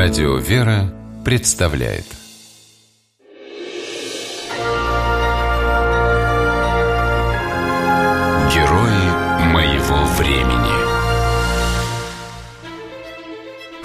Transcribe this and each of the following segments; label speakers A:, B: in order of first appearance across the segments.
A: Радио «Вера» представляет Герои моего времени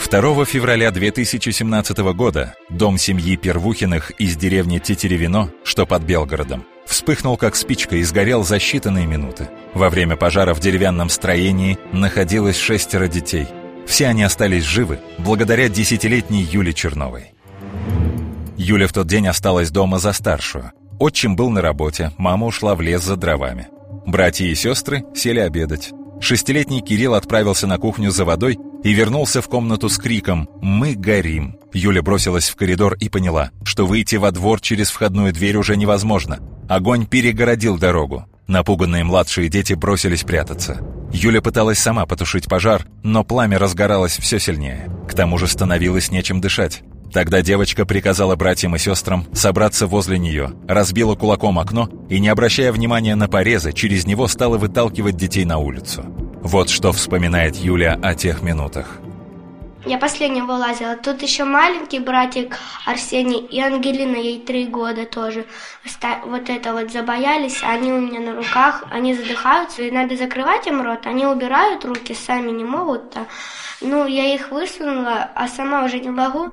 B: 2 февраля 2017 года дом семьи Первухиных из деревни Тетеревино, что под Белгородом, вспыхнул как спичка и сгорел за считанные минуты. Во время пожара в деревянном строении находилось шестеро детей. Все они остались живы благодаря десятилетней Юле Черновой. Юля в тот день осталась дома за старшую. Отчим был на работе, мама ушла в лес за дровами. Братья и сестры сели обедать. Шестилетний Кирилл отправился на кухню за водой и вернулся в комнату с криком «Мы горим!». Юля бросилась в коридор и поняла, что выйти во двор через входную дверь уже невозможно. Огонь перегородил дорогу. Напуганные младшие дети бросились прятаться. Юля пыталась сама потушить пожар, но пламя разгоралось все сильнее. К тому же становилось нечем дышать. Тогда девочка приказала братьям и сестрам собраться возле нее, разбила кулаком окно и, не обращая внимания на порезы, через него стала выталкивать детей на улицу. Вот что вспоминает Юля о тех минутах.
C: Я последняя вылазила. Тут еще маленький братик Арсений и Ангелина, ей три года тоже. Вот это вот забоялись, они у меня на руках, они задыхаются, и надо закрывать им рот. Они убирают руки, сами не могут. Ну, я их высунула, а сама уже не могу.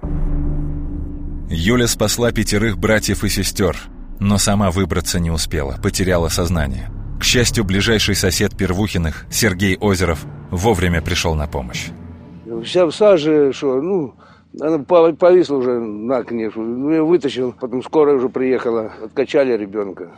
B: Юля спасла пятерых братьев и сестер, но сама выбраться не успела, потеряла сознание. К счастью, ближайший сосед Первухиных, Сергей Озеров, вовремя пришел на помощь.
D: Вся в саже, что, ну, она повисла уже на окне. Ну, я вытащил, потом скорая уже приехала, откачали ребенка.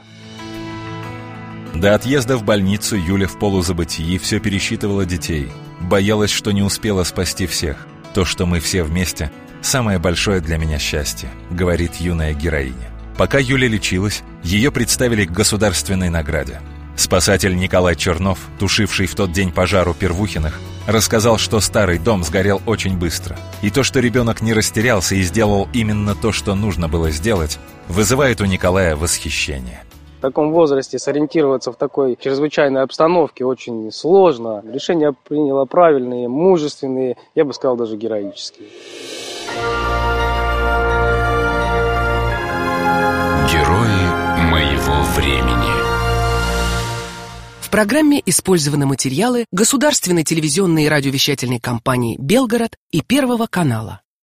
B: До отъезда в больницу Юля в полузабытии все пересчитывала детей. Боялась, что не успела спасти всех. То, что мы все вместе, «Самое большое для меня счастье», — говорит юная героиня. Пока Юля лечилась, ее представили к государственной награде. Спасатель Николай Чернов, тушивший в тот день пожар у Первухиных, рассказал, что старый дом сгорел очень быстро. И то, что ребенок не растерялся и сделал именно то, что нужно было сделать, вызывает у Николая восхищение.
E: В таком возрасте сориентироваться в такой чрезвычайной обстановке очень сложно. Решения приняла правильные, мужественные, я бы сказал, даже героические.
A: Герои моего времени.
F: Программе использованы материалы государственной телевизионной и радиовещательной компании «Белгород» и Первого канала.